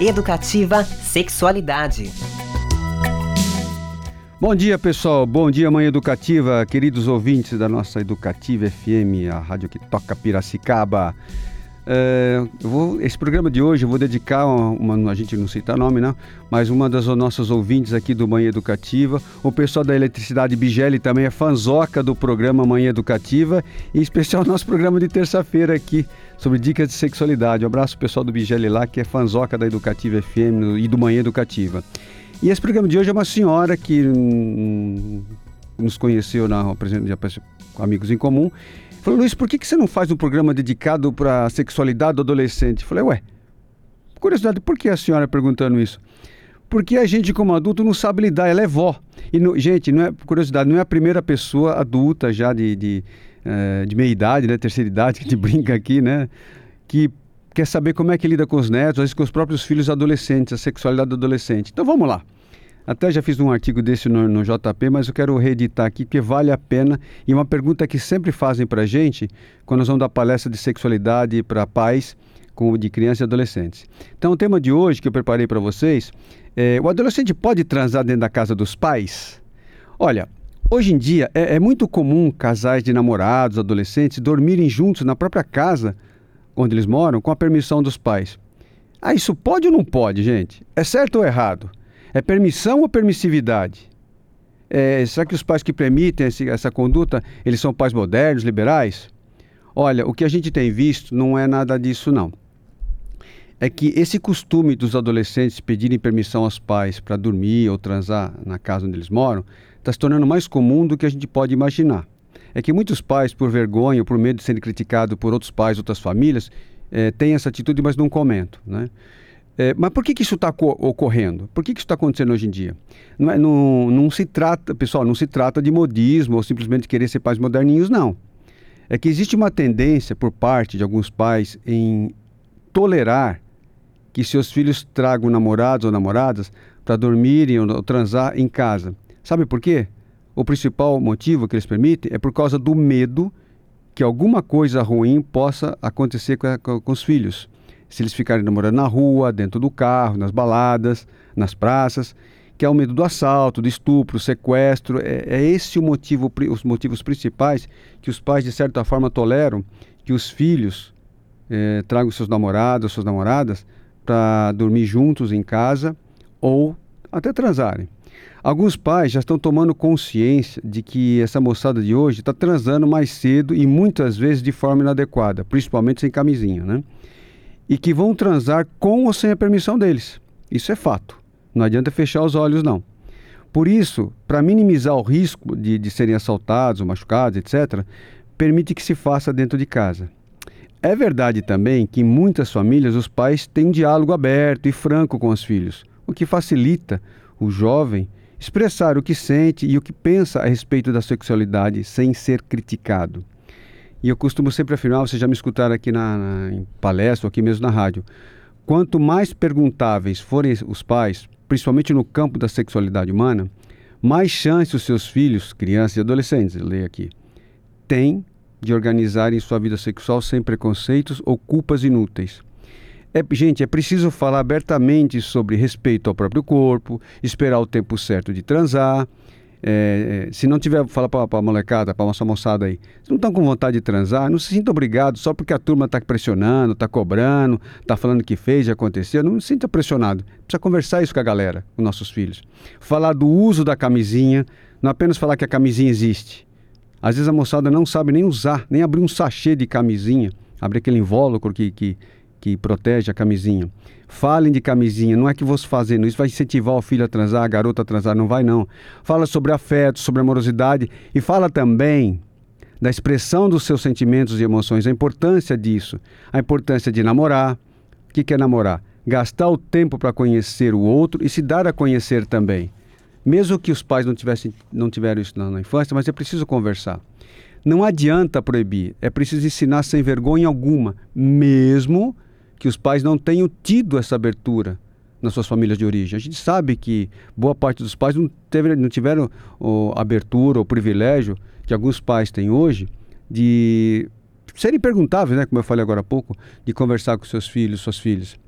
Educativa Sexualidade. Bom dia, pessoal. Bom dia, Mãe Educativa, queridos ouvintes da nossa Educativa FM, a rádio que toca Piracicaba. É, vou, esse programa de hoje eu vou dedicar uma, uma, a gente não cita nome, não, mas uma das nossas ouvintes aqui do Manhã Educativa. O pessoal da Eletricidade Bigeli também é fanzoca do programa Manhã Educativa, em especial nosso programa de terça-feira aqui sobre dicas de sexualidade. Um abraço pessoal do Bigeli lá, que é fanzoca da Educativa FM e do Manhã Educativa. E esse programa de hoje é uma senhora que hum, nos conheceu na com amigos em comum. Falou, Luiz, por que, que você não faz um programa dedicado para a sexualidade do adolescente? Falei, ué, curiosidade, por que a senhora perguntando isso? Porque a gente, como adulto, não sabe lidar, ela é vó. E, gente, não é, curiosidade, não é a primeira pessoa adulta já de, de, uh, de meia idade, né, terceira idade, que gente brinca aqui, né, que quer saber como é que lida com os netos, às vezes com os próprios filhos adolescentes, a sexualidade do adolescente. Então vamos lá. Até já fiz um artigo desse no, no, JP, mas eu quero reeditar aqui porque vale a pena. E uma pergunta que sempre fazem para a gente quando nós vamos dar palestra de sexualidade para pais como de crianças e adolescentes. Então, o tema de hoje que eu preparei para vocês é: o adolescente pode transar dentro da casa dos pais? Olha, hoje em dia é, é muito comum casais de namorados, adolescentes, dormirem juntos na própria casa onde eles moram com a permissão dos pais. Ah, isso pode ou não pode, gente? É certo ou errado? É permissão ou permissividade? É, será que os pais que permitem esse, essa conduta, eles são pais modernos, liberais? Olha, o que a gente tem visto não é nada disso não. É que esse costume dos adolescentes pedirem permissão aos pais para dormir ou transar na casa onde eles moram está se tornando mais comum do que a gente pode imaginar é que muitos pais, por vergonha ou por medo de serem criticados por outros pais, outras famílias, é, têm essa atitude, mas não comentam. Né? É, mas por que, que isso está ocorrendo? Por que, que isso está acontecendo hoje em dia? Não, é, não, não se trata, pessoal, não se trata de modismo ou simplesmente querer ser pais moderninhos, não. É que existe uma tendência por parte de alguns pais em tolerar que seus filhos tragam namorados ou namoradas para dormirem ou transar em casa. Sabe por quê? o principal motivo que eles permitem é por causa do medo que alguma coisa ruim possa acontecer com, com, com os filhos. Se eles ficarem namorando na rua, dentro do carro, nas baladas, nas praças, que é o medo do assalto, do estupro, sequestro. É, é esse o motivo, os motivos principais que os pais, de certa forma, toleram que os filhos é, tragam seus namorados, suas namoradas, para dormir juntos em casa ou até transarem. Alguns pais já estão tomando consciência de que essa moçada de hoje está transando mais cedo e muitas vezes de forma inadequada, principalmente sem camisinha, né? E que vão transar com ou sem a permissão deles. Isso é fato. Não adianta fechar os olhos, não. Por isso, para minimizar o risco de, de serem assaltados ou machucados, etc., permite que se faça dentro de casa. É verdade também que em muitas famílias os pais têm um diálogo aberto e franco com os filhos, o que facilita o jovem expressar o que sente e o que pensa a respeito da sexualidade sem ser criticado. E eu costumo sempre afirmar, vocês já me escutaram aqui na, na, em palestra ou aqui mesmo na rádio, quanto mais perguntáveis forem os pais, principalmente no campo da sexualidade humana, mais chance os seus filhos, crianças e adolescentes, eu leio aqui, têm de organizarem sua vida sexual sem preconceitos ou culpas inúteis. É, gente, é preciso falar abertamente sobre respeito ao próprio corpo, esperar o tempo certo de transar. É, é se não tiver, fala para a molecada, para nossa moçada aí, se não estão com vontade de transar, não se sinta obrigado só porque a turma está pressionando, está cobrando, está falando que fez e aconteceu. Não se sinta pressionado. Precisa conversar isso com a galera, com nossos filhos. Falar do uso da camisinha, não apenas falar que a camisinha existe. Às vezes a moçada não sabe nem usar, nem abrir um sachê de camisinha, abrir aquele invólucro que, que, que protege a camisinha. Falem de camisinha, não é que você fazendo isso vai incentivar o filho a transar, a garota a transar, não vai não. Fala sobre afeto, sobre amorosidade e fala também da expressão dos seus sentimentos e emoções, a importância disso, a importância de namorar. O que é namorar? Gastar o tempo para conhecer o outro e se dar a conhecer também. Mesmo que os pais não, tivessem, não tiveram isso na, na infância, mas é preciso conversar. Não adianta proibir, é preciso ensinar sem vergonha alguma, mesmo que os pais não tenham tido essa abertura nas suas famílias de origem. A gente sabe que boa parte dos pais não, teve, não tiveram oh, abertura ou privilégio que alguns pais têm hoje de serem perguntáveis, né, como eu falei agora há pouco, de conversar com seus filhos, suas filhas.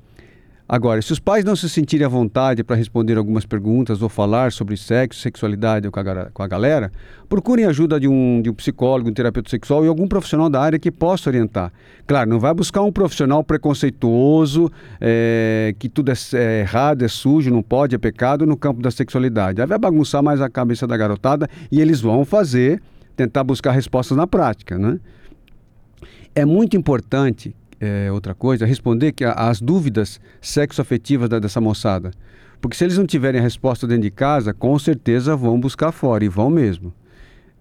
Agora, se os pais não se sentirem à vontade para responder algumas perguntas ou falar sobre sexo, sexualidade com a, galera, procurem ajuda de um, de um psicólogo, um terapeuta sexual e algum profissional da área que possa orientar. Claro, não vai buscar um profissional preconceituoso, é, que tudo é, é, errado, é sujo, não pode, é pecado no campo da sexualidade. Aí vai bagunçar mais a cabeça da garotada e eles vão fazer, tentar buscar respostas na prática, né? É muito importante é, outra coisa, responder que as dúvidas sexoafetivas da, dessa moçada. Porque se eles não tiverem a resposta dentro de casa, com certeza vão buscar fora e vão mesmo.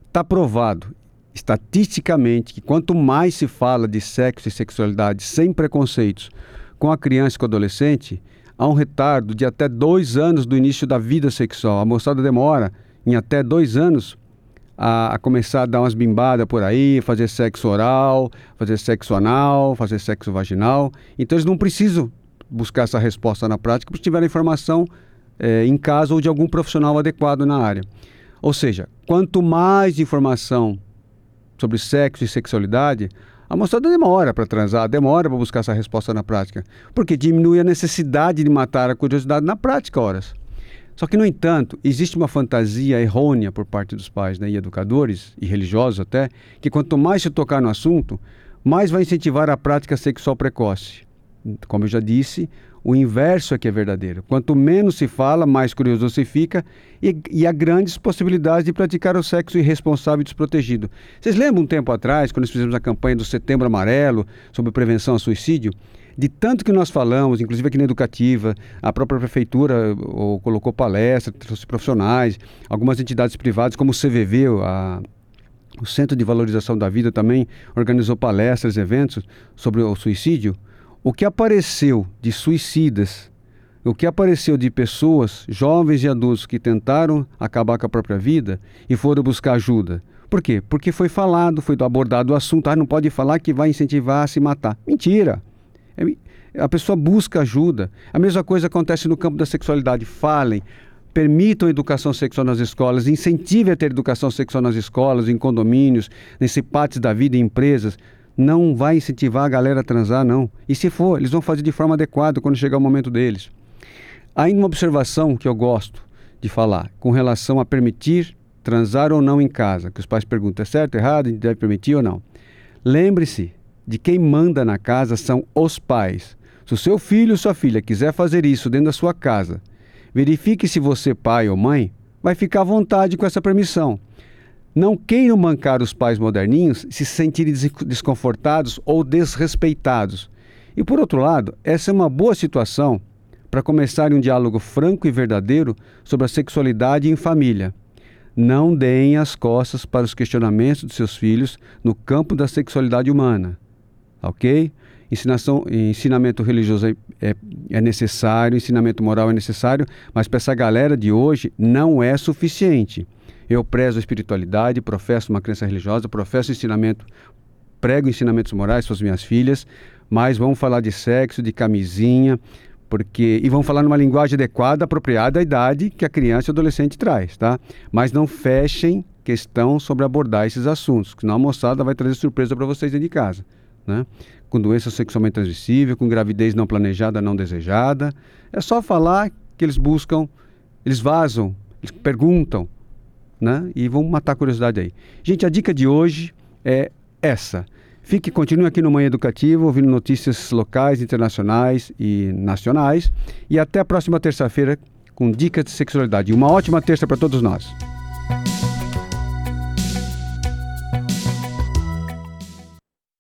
Está provado, estatisticamente, que quanto mais se fala de sexo e sexualidade sem preconceitos com a criança e com o adolescente, há um retardo de até dois anos do início da vida sexual. A moçada demora em até dois anos a, a, começar a dar umas bimbadas por aí, fazer sexo oral, fazer sexo anal, fazer sexo vaginal. Então eles não precisam buscar essa resposta na prática porque tiveram informação é, em casa ou de algum profissional adequado na área. Ou seja, quanto mais informação sobre sexo e sexualidade, a moçada demora para transar, demora para buscar essa resposta na prática, porque diminui a necessidade de matar a curiosidade na prática, horas. Só que, no entanto, existe uma fantasia errônea por parte dos pais né, e educadores, e religiosos até, que quanto mais se tocar no assunto, mais vai incentivar a prática sexual precoce. Como eu já disse, o inverso é que é verdadeiro. Quanto menos se fala, mais curioso se fica e, e, há grandes possibilidades de praticar o sexo irresponsável e desprotegido. Vocês lembram um tempo atrás, quando nós fizemos a campanha do Setembro Amarelo sobre prevenção ao suicídio? De tanto que nós falamos, inclusive aqui na Educativa, a própria prefeitura ou, colocou palestras, trouxe profissionais, algumas entidades privadas, como o CVV, a, o Centro de Valorização da Vida, também organizou palestras, eventos sobre o suicídio. O que apareceu de suicidas, o que apareceu de pessoas, jovens e adultos, que tentaram acabar com a própria vida e foram buscar ajuda. Por quê? Porque foi falado, foi abordado o assunto. Ah, não pode falar que vai incentivar a se matar. Mentira! É, a pessoa busca ajuda. A mesma coisa acontece no campo da sexualidade. Falem, permitam educação sexual nas escolas, incentivem a ter educação sexual nas escolas, em condomínios, nesse partes da vida, em empresas. Não vai incentivar a galera a transar, não. E se for, eles vão fazer de forma adequada quando chegar o momento deles. Ainda uma observação que eu gosto de falar com relação a permitir transar ou não em casa, que os pais perguntam, é certo, errado, deve permitir ou não. Lembre-se, de quem manda na casa são os pais. Se o seu filho ou sua filha quiser fazer isso dentro da sua casa, verifique se você, pai ou mãe, vai ficar à vontade com essa permissão. Não queiram mancar os pais moderninhos se sentirem desconfortados ou desrespeitados. E por outro lado, essa é uma boa situação para começar um diálogo franco e verdadeiro sobre a sexualidade em família. Não deem as costas para os questionamentos dos seus filhos no campo da sexualidade humana ok? Ensinação, ensinamento religioso é, é, é necessário, ensinamento moral é necessário, mas para essa galera de hoje não é suficiente. Eu prezo a espiritualidade, professo uma crença religiosa, professo ensinamento, prego ensinamentos morais para as minhas filhas, mas vamos falar de sexo, de camisinha, porque e vamos falar numa linguagem adequada, apropriada à idade que a criança e o adolescente traz, tá? Mas não fechem questão sobre abordar esses assuntos, senão a moçada vai trazer surpresa para vocês dentro de casa né? com doença sexualmente transmissível, com gravidez não planejada, não desejada. É só falar que eles buscam, eles vazam, eles perguntam, né? E vão matar a curiosidade aí. Gente, a dica de hoje é essa. Fique, continue aqui no Manhã Educativa, ouvindo notícias locais, internacionais e nacionais. E até a próxima terça-feira com dicas de sexualidade. Uma ótima terça para todos nós.